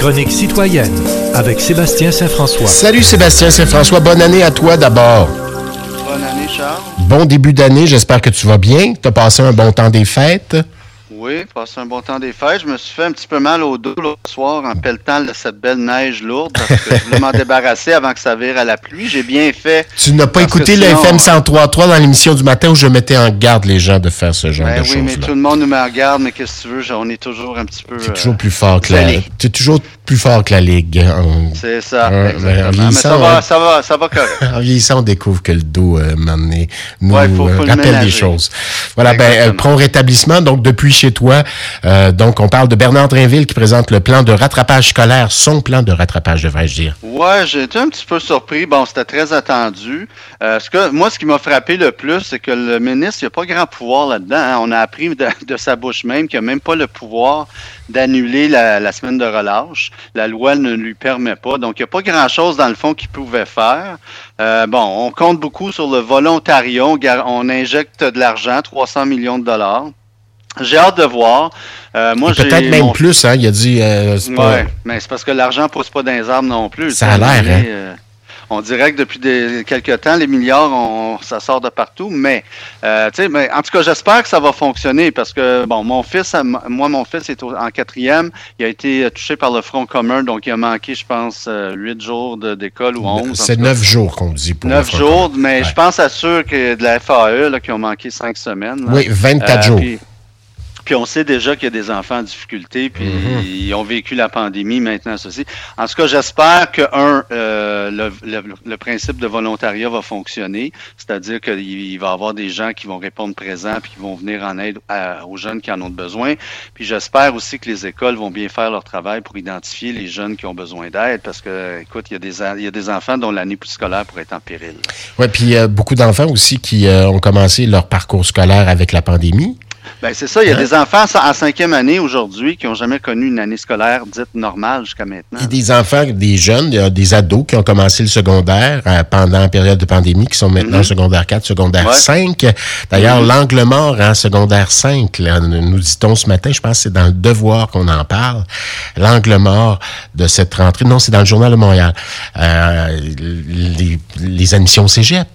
chronique citoyenne avec Sébastien Saint-François. Salut Sébastien Saint-François, bonne année à toi d'abord. Bonne année, Charles. Bon début d'année, j'espère que tu vas bien. Tu as passé un bon temps des fêtes. Oui, passé un bon temps des fêtes. Je me suis fait un petit peu mal au dos l'autre soir en pelletant de cette belle neige lourde parce que je voulais m'en débarrasser avant que ça vire à la pluie. J'ai bien fait. Tu n'as pas écouté sinon, FM 103.3 dans l'émission du matin où je mettais en garde les gens de faire ce genre Ben de oui, mais tout le monde nous met en garde, mais qu'est-ce que tu veux? On est toujours un petit peu. Tu es euh, toujours plus fort que la, tu es toujours plus fort que la Ligue. C'est ça, exactement. ben, en Mais ça va, ça va, ça va correct. en vieillissant, on découvre que le dos, euh, maintenant, nous Ouais, faut- euh, faut rappelle des choses. Voilà, ben, euh, Exactement. prompt rétablissement, donc depuis chez toi. Euh, donc, on parle de Bernard Drinville qui présente le plan de rattrapage scolaire, son plan de rattrapage, devrais-je dire. Ouais, j'ai été un petit peu surpris. Bon, c'était très attendu. Ce que, moi, ce qui m'a frappé le plus, c'est que le ministre, il n'a pas grand pouvoir là-dedans. hein. On a appris de, de sa bouche même qu'il n'a même pas le pouvoir d'annuler la, la semaine de relâche. La loi ne lui permet pas. Donc, il n'y a pas grand-chose, dans le fond, qu'il pouvait faire. Euh, bon, on compte beaucoup sur le volontariat. On, injecte de l'argent, 300 millions de dollars. J'ai hâte de voir. Euh, moi, Peut-être même mon plus, hein. Il a dit, euh, c'est pas- Ouais, mais c'est parce que l'argent pousse pas dans les arbres non plus. Ça a l'air, hein. Euh, on dirait que depuis des, quelques temps, les milliards, on, ça sort de partout. Mais, euh, mais en tout cas, j'espère que ça va fonctionner parce que, bon, mon fils, moi, mon fils est en quatrième. Il a été touché par le Front commun, donc il a manqué, je pense, euh, huit jours d'école ou onze. c'est neuf jours qu'on dit pour Neuf jours, mais Ouais. je pense à ceux que de la FAE là, qui ont manqué cinq semaines. là. Oui, 24 Euh, jours. Puis, puis on sait déjà qu'il y a des enfants en difficulté, puis Mhm. ils ont vécu la pandémie maintenant, ceci. En tout cas, j'espère que, un, euh, le, le- le principe de volontariat va fonctionner, c'est-à-dire qu'il il va y avoir des gens qui vont répondre présents, puis qui vont venir en aide à- aux jeunes qui en ont besoin. Puis j'espère aussi que les écoles vont bien faire leur travail pour identifier les jeunes qui ont besoin d'aide, parce que, écoute, il y a des, il y a des enfants dont l'année scolaire pourrait être en péril. Oui, puis il y a beaucoup d'enfants aussi qui euh, ont commencé leur parcours scolaire avec la pandémie. Ben c'est ça, il y a Hein? des enfants en cinquième année aujourd'hui qui n'ont jamais connu une année scolaire dite normale jusqu'à maintenant. Il y a des enfants, des jeunes, des ados qui ont commencé le secondaire euh, pendant la période de pandémie, qui sont maintenant Mhm. secondaire 4, secondaire Ouais. 5. D'ailleurs, Mhm. l'angle mort en secondaire 5, là, nous dit-on ce matin, je pense que c'est dans le devoir qu'on en parle, l'angle mort de cette rentrée. Non, c'est dans le Journal de Montréal. Euh, les, les admissions au cégep.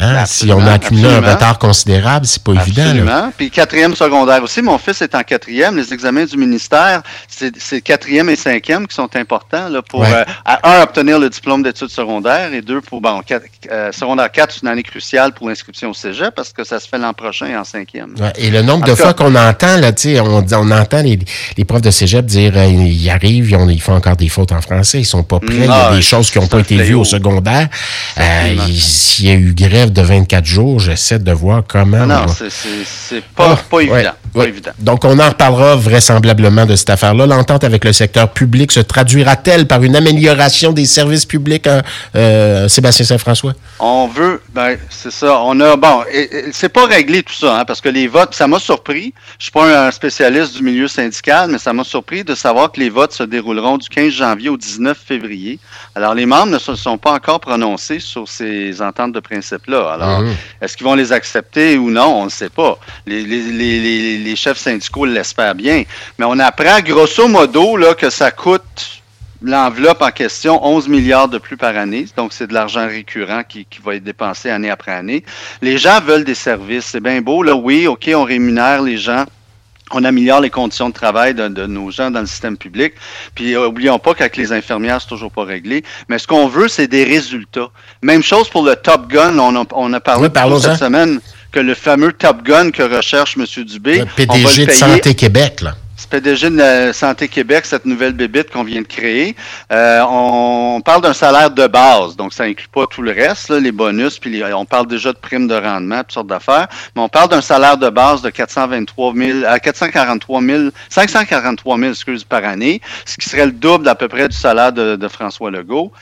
Hein? Si on a accumulé un retard considérable, c'est pas évident. Absolument. Puis quatrième secondaire aussi. Mon fils est en quatrième. Les examens du ministère, c'est quatrième et cinquième qui sont importants là, pour, Ouais. euh, à, un, obtenir le diplôme d'études secondaires et deux, pour, bon, quatre- euh, secondaire 4, c'est une année cruciale pour l'inscription au cégep parce que ça se fait l'an prochain en cinquième. Ouais, et le nombre En de fois qu'on entend, là, on, on entend les, les profs de cégep dire euh, ils arrivent, ils, ont- ils font encore des fautes en français, ils sont pas prêts, il y a Ah, des choses qui n'ont pas été vues au secondaire. Il- S'il y a eu grève de 24 jours, j'essaie de voir comment. On non, va- c'est- pas, Ah, pas ouais, évident. Pas ouais. évident. Donc, on en reparlera vraisemblablement de cette affaire-là. L'entente avec le secteur public se traduira-t-elle par une amélioration des services publics, hein, euh, Sébastien Saint-François? On veut, ben, c'est ça. On a, bon, c'est pas réglé tout ça, hein, parce que les votes, ça m'a surpris. Je suis pas un spécialiste du milieu syndical, mais ça m'a surpris de savoir que les votes se dérouleront du 15 janvier au 19 février. Alors, les membres ne se sont pas encore prononcés sur ces ententes de principe-là. Alors, Mhm. est-ce qu'ils vont les accepter ou non? On ne sait pas. Les, les, les, les, les chefs syndicaux l'espèrent bien. Mais on apprend grosso modo là, que ça coûte l'enveloppe en question 11 milliards de plus par année. Donc, c'est de l'argent récurrent qui, qui va être dépensé année après année. Les gens veulent des services. C'est bien beau, là, oui, OK, on rémunère les gens. On améliore les conditions de travail de, de nos gens dans le système public. Puis, euh, oublions pas qu'avec les infirmières, c'est toujours pas réglé. Mais ce qu'on veut, c'est des résultats. Même chose pour le Top Gun. On a, on a parlé Oui, cette semaine que le fameux Top Gun que recherche M. Dubé, Le on va PDG le de Santé Québec, là. PDG de la Santé Québec, cette nouvelle bébite qu'on vient de créer. Euh, on parle d'un salaire de base, donc ça inclut pas tout le reste, là, les bonus, puis les- on parle déjà de primes de rendement, toutes sortes d'affaires, mais on parle d'un salaire de base de 423 000, à 443 000, 543 000, excuse, par année, ce qui serait le double à peu près du salaire de, de François Legault.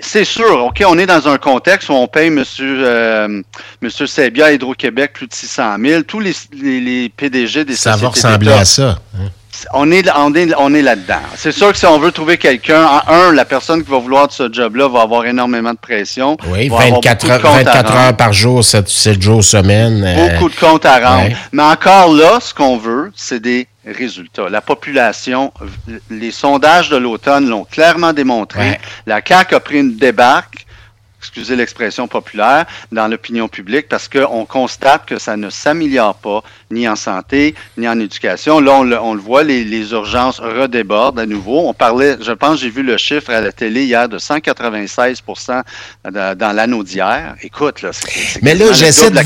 C'est sûr, OK, on est dans un contexte où on paye M. Euh, Monsieur Sebia à Hydro-Québec plus de 600 000. Tous les, les, les PDG des Ça va ressembler à ça. hein? On est, on est, on est là-dedans. C'est sûr que si on veut trouver quelqu'un, en un, la personne qui va vouloir de ce job-là va avoir énormément de pression. Oui, va avoir 24 beaucoup de heures, comptes à 24 rendre, heures par jour, 7, jours semaine. euh, Beaucoup de comptes à rendre. ouais. Mais encore là, ce qu'on veut, c'est des résultats. La population, les sondages de l'automne l'ont clairement démontré. La CAQ a pris une débarque excusez l'expression populaire, dans l'opinion publique parce qu'on constate que ça ne s'améliore pas ni en santé, ni en éducation. Là, on le, voit, les, urgences redébordent à nouveau. On parlait, je pense, j'ai vu le chiffre à la télé hier de 196% dans l'anneau d'hier. Écoute, là, c'est Mais là, j'essaie de,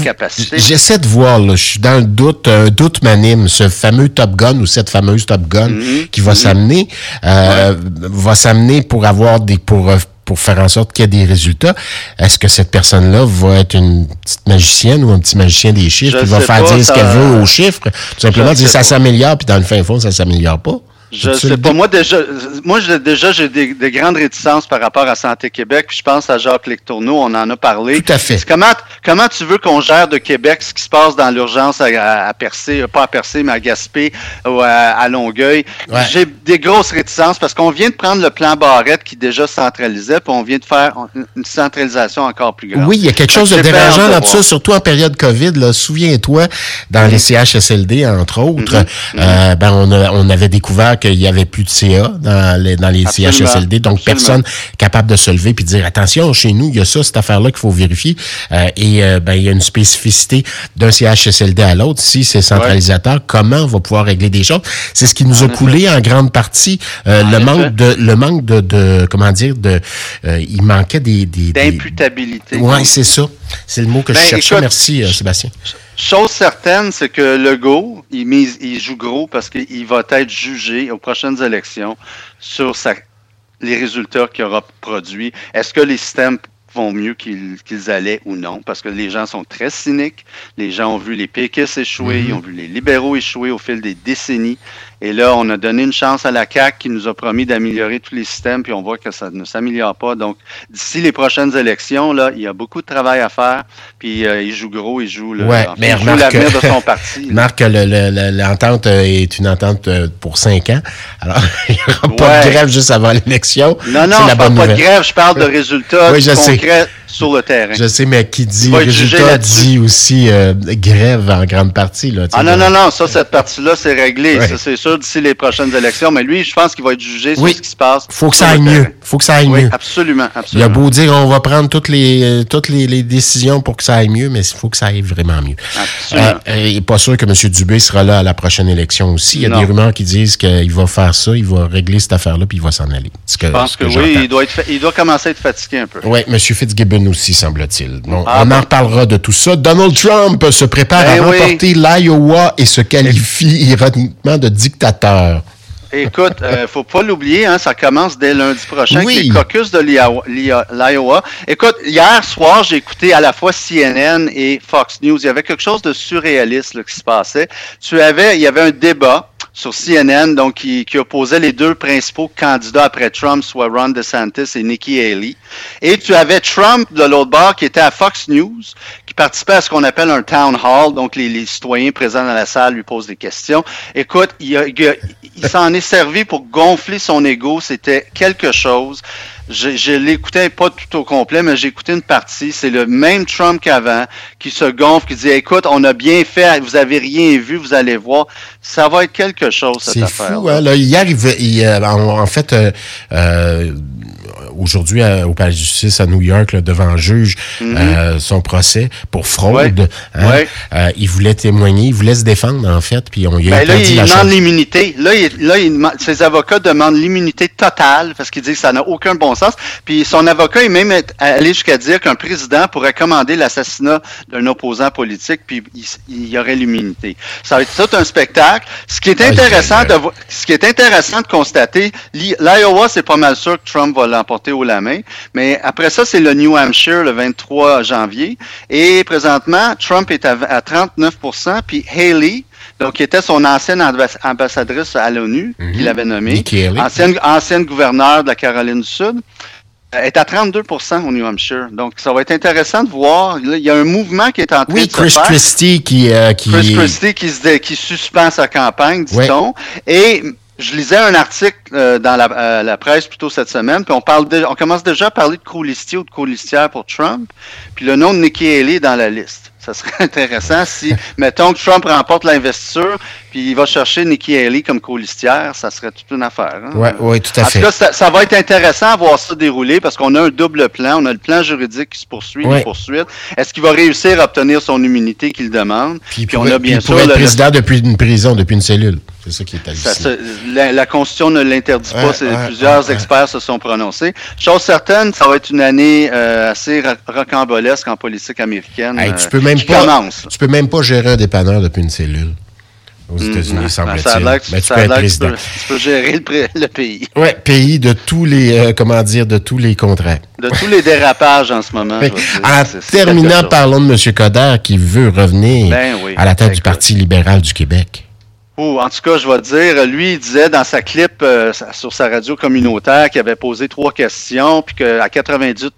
j'essaie de voir, là, je suis dans le doute, un doute m'anime, ce fameux Top Gun ou cette fameuse Top Gun mm-hmm. qui va mm-hmm. s'amener, euh, va s'amener pour avoir des, pour pour faire en sorte qu'il y ait des résultats. Est-ce que cette personne-là va être une petite magicienne ou un petit magicien des chiffres qui va faire dire ce qu'elle veut aux chiffres? Tout simplement dire ça s'améliore, puis dans le fin fond, ça s'améliore pas. Je sais pas. Moi, déjà, moi, déjà, j'ai des, grandes réticences par rapport à Santé Québec. je pense à Jacques Lectourneau, on en a parlé. Tout à fait. Comment, comment tu veux qu'on gère de Québec ce qui se passe dans l'urgence à, à, Percé, pas à Percé, mais à Gaspé ou à, Longueuil? J'ai des grosses réticences parce qu'on vient de prendre le plan Barrette qui déjà centralisait, puis on vient de faire une centralisation encore plus grande. Oui, il y a quelque chose de dérangeant là-dessus, surtout en période COVID. Souviens-toi, dans les CHSLD, entre autres, mm-hmm. euh, ben, on, on avait découvert qu'il y avait plus de CA dans les, dans les CHSLD, donc personne capable de se lever puis dire attention, chez nous, il y a ça, cette affaire-là qu'il faut vérifier. Euh, et euh, ben, il y a une spécificité d'un CHSLD à l'autre. Si c'est centralisateur, comment on va pouvoir régler des choses? C'est ce qui nous a coulé en grande partie. Euh, le, manque de, le manque de, de comment dire, de il manquait des... des D'imputabilité. Oui, c'est ça. C'est le mot que je ben, cherchais. Merci, Sébastien. Chose certaine, c'est que Legault, il, mise, il joue gros parce qu'il va être jugé aux prochaines élections sur les résultats qu'il aura produits. Est-ce que les systèmes vont mieux qu'ils allaient ou non, parce que les gens sont très cyniques. Les gens ont vu les péquistes échouer, ils mm-hmm. ont vu les libéraux échouer au fil des décennies. Et là, on a donné une chance à la CAQ qui nous a promis d'améliorer tous les systèmes, puis on voit que ça ne s'améliore pas. Donc, d'ici les prochaines élections, là, il y a beaucoup de travail à faire, puis euh, il joue gros, il joue le l'avenir de son parti. Marc, l'entente euh, est une entente euh, pour cinq ans. Alors, il n'y aura pas de grève juste avant l'élection. Non, non, je parle pas de grève, je parle de résultats oui, je concrets sur le terrain. Je sais, mais qui dit résultat dit aussi grève en grande partie. Là, ah non, non, non, ça, cette partie-là, c'est réglé. Ça, c'est sûr d'ici les prochaines élections, mais lui, je pense qu'il va être jugé sur ce qui se passe. Faut que ça aille mieux. Faut que ça aille oui, mieux. Absolument, absolument. Il a beau dire on va prendre toutes les euh, toutes les, décisions pour que ça aille mieux, mais il faut que ça aille vraiment mieux. Absolument. Euh, il n'est pas sûr que M. Dubé sera là à la prochaine élection aussi. Il y a des rumeurs qui disent qu'il va faire ça, il va régler cette affaire-là, puis il va s'en aller. je pense que, oui, il doit, être, il doit commencer à être fatigué un peu. Oui, M. Fitzgibbon aussi, semble-t-il. Ah, on en reparlera de tout ça. Donald Trump se prépare ben à remporter l'Iowa et se qualifie ironiquement de dictateur. Écoute, euh, faut pas l'oublier, hein, ça commence dès lundi prochain oui. avec les caucus de l'Iowa. Écoute, hier soir, j'ai écouté à la fois CNN et Fox News. Il y avait quelque chose de surréaliste qui se passait. Tu avais, il y avait un débat sur CNN, donc qui, opposait les deux principaux candidats après Trump, soit Ron DeSantis et Nikki Haley. Et tu avais Trump de l'autre bord qui était à Fox News, qui participait à ce qu'on appelle un town hall, donc les, citoyens présents dans la salle lui posent des questions. Écoute, il, il s'en est servi pour gonfler son ego, c'était quelque chose. Je, je l'écoutais pas tout au complet, mais j'ai écouté une partie. C'est le même Trump qu'avant qui se gonfle, qui dit Écoute, on a bien fait, vous avez rien vu, vous allez voir. Ça va être quelque chose, cette affaire. C'est fou, hein? Là, hier, il, euh, en, fait, euh, euh, aujourd'hui au Palais de justice à New York devant un juge mhm. euh, son procès pour fraude. Hein. Euh, il voulait témoigner, il voulait se défendre en fait, puis on lui a ben là, il demande l'immunité. Là, là ses avocats demandent l'immunité totale parce qu'il dit que ça n'a aucun bon sens. Puis son avocat est même allé jusqu'à dire qu'un président pourrait commander l'assassinat d'un opposant politique, puis il, y aurait l'immunité. Ça va être tout un spectacle. Ce qui est intéressant de ce qui est intéressant de constater, l'Iowa, c'est pas mal sûr que Trump va l'emporter au la main. Mais après ça, c'est le New Hampshire le 23 janvier. Et présentement, Trump est à, 39% puis Haley, donc, qui était son ancienne ambassadrice à l'ONU, mhm. qu'il avait nommée, ancienne, ancienne gouverneure de la Caroline du Sud, est à 32% au New Hampshire. Donc, ça va être intéressant de voir. il y a un mouvement qui est en train de se faire. Christie qui, euh, qui... Chris Christie qui, qui suspend sa campagne, dit-on. Et je lisais un article euh, dans euh, la, presse plutôt cette semaine, puis on parle on commence déjà à parler de colistier ou de colistière pour Trump, puis le nom de Nikki Haley dans la liste. Ça serait intéressant si, mettons que Trump remporte l'investiture, puis il va chercher Nikki Haley comme colistière, ça serait toute une affaire. Hein? Oui, ouais, tout à en fait. tout cas, ça, ça, va être intéressant à voir ça dérouler parce qu'on a un double plan. On a le plan juridique qui se poursuit, Ouais. les poursuites. Est-ce qu'il va réussir à obtenir son immunité qu'il demande? Puis, Puis on a bien puis sûr être le- le- président depuis une prison, depuis une cellule. C'est ça qui est Ça hallucinant. se- la, la Constitution ne l'interdit pas. Ouais, plusieurs experts se sont prononcés. Chose certaine, ça va être une année euh, assez rocambolesque en politique américaine. Hey, euh, tu peux même qui pas, commence. tu peux même pas gérer un dépanneur depuis une cellule aux. États-Unis, Ben, semble-t-il. que tu- Mais tu peux être tu président. peux, tu peux gérer le, pays. Ouais, pays de tous les, euh, comment dire, de tous les contrats. De tous les dérapages en ce moment. dire, En terminant, parlons de M. Coder qui veut revenir Ben oui. à la tête du. Parti libéral du Québec. En tout cas, je vais dire, lui, il disait dans sa clip euh, sur sa radio communautaire qu'il avait posé trois questions, puis qu'à 98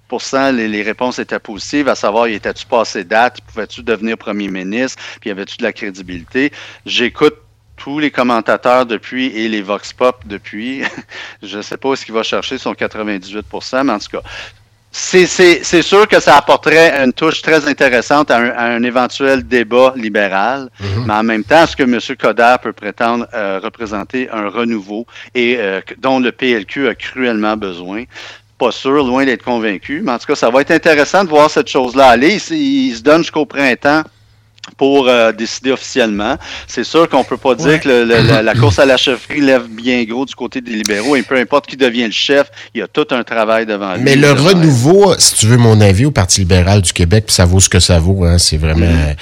les, les réponses étaient positives, à savoir, il était-tu passé date, pouvais-tu devenir premier ministre, puis avait-tu de la crédibilité? J'écoute tous les commentateurs depuis et les Vox Pop depuis. je ne sais pas ce qu'il va chercher son 98% mais en tout cas, c'est- sûr que ça apporterait une touche très intéressante à un, à un éventuel débat libéral, mais en même temps, est-ce que M. Coder peut prétendre euh, représenter un renouveau et euh, dont le PLQ a cruellement besoin? Pas sûr, loin d'être convaincu, mais en tout cas, ça va être intéressant de voir cette chose-là aller. Il, il se donne jusqu'au printemps pour euh, décider officiellement. C'est sûr qu'on peut pas dire que le- le- la, la course à la chefferie lève bien gros du côté des libéraux et peu importe qui devient le chef, il y a tout un travail devant lui. Mais le renouveau, si tu veux mon avis, au Parti libéral du Québec, puis ça vaut ce que ça vaut, hein, c'est vraiment... Euh,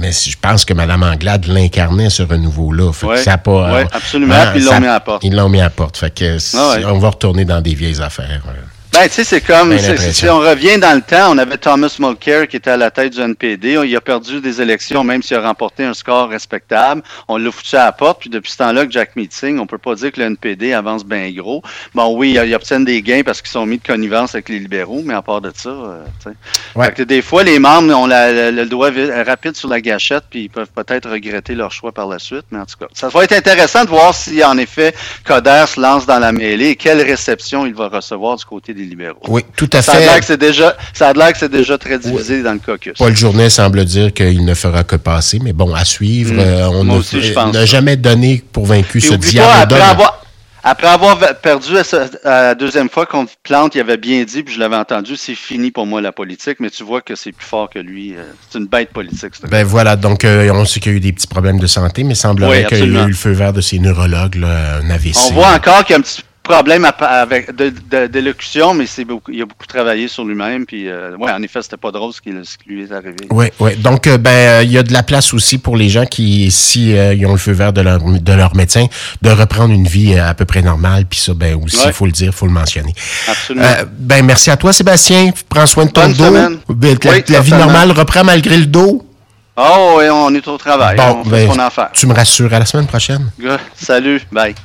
mais je pense que Mme Anglade l'incarnait, ce renouveau-là. Fait que Ouais, ça a pas... ouais, euh, absolument, hein, puis ils l'ont mis à la porte. Ils l'ont mis à la porte. Fait que si- Ah ouais. on va retourner dans des vieilles affaires. euh. Ben, tu sais, c'est comme, si on revient dans le temps, on avait Thomas Mulcair qui était à la tête du NPD. Il a perdu des élections, même s'il a remporté un score respectable. On l'a foutu à la porte. Puis depuis ce temps-là que Jack Meeting, on peut pas dire que le NPD avance bien gros. Bon, oui, ils obtiennent des gains parce qu'ils sont mis de connivence avec les libéraux, mais à part de ça, euh, tu sais. Ouais. Que des fois, les membres ont la- la- le doigt rapide sur la gâchette, puis ils peuvent peut-être regretter leur choix par la suite. Mais en tout cas, ça va être intéressant de voir si, en effet, Coder se lance dans la mêlée et quelle réception il va recevoir du côté des libéraux. Oui, tout à Ça a l'air fait. que c'est déjà, ça a l'air que c'est déjà très divisé dans le caucus. Paul Journet semble dire qu'il ne fera que passer, mais bon, à suivre, Mm. euh, on n'a jamais donné pour vaincu ce diable avoir, après avoir perdu la deuxième fois contre Plante, il avait bien dit, puis je l'avais entendu, c'est fini pour moi la politique, mais tu vois que c'est plus fort que lui. euh, C'est une bête politique. Ben voilà, donc euh, on sait qu'il y a eu des petits problèmes de santé, mais il semblerait Oui, qu'il y a eu le feu vert de ses neurologues, là, un AVC. On voit encore qu'il y a un petit problème à- avec de- de- d'élocution, mais c'est beaucoup, il a beaucoup travaillé sur lui-même. Puis, euh, ouais, en effet, c'était pas drôle ce qui, ce qui lui est arrivé. Oui, oui. Donc, euh, ben, euh, il y a de la place aussi pour les gens qui, si euh, ils ont le feu vert de leur, de leur médecin, de reprendre une vie à peu près normale. Puis ça, ben aussi, il Ouais. faut le dire, faut le mentionner. Absolument. Ben, merci à toi, Sébastien. Prends soin de ton Bonne dos. semaine. Ben, la, Oui, la vie normale reprend malgré le dos. oh, on est au travail. Bon, on fait ben, ce qu'on a à faire. tu me rassures. À la semaine prochaine. Salut, bye.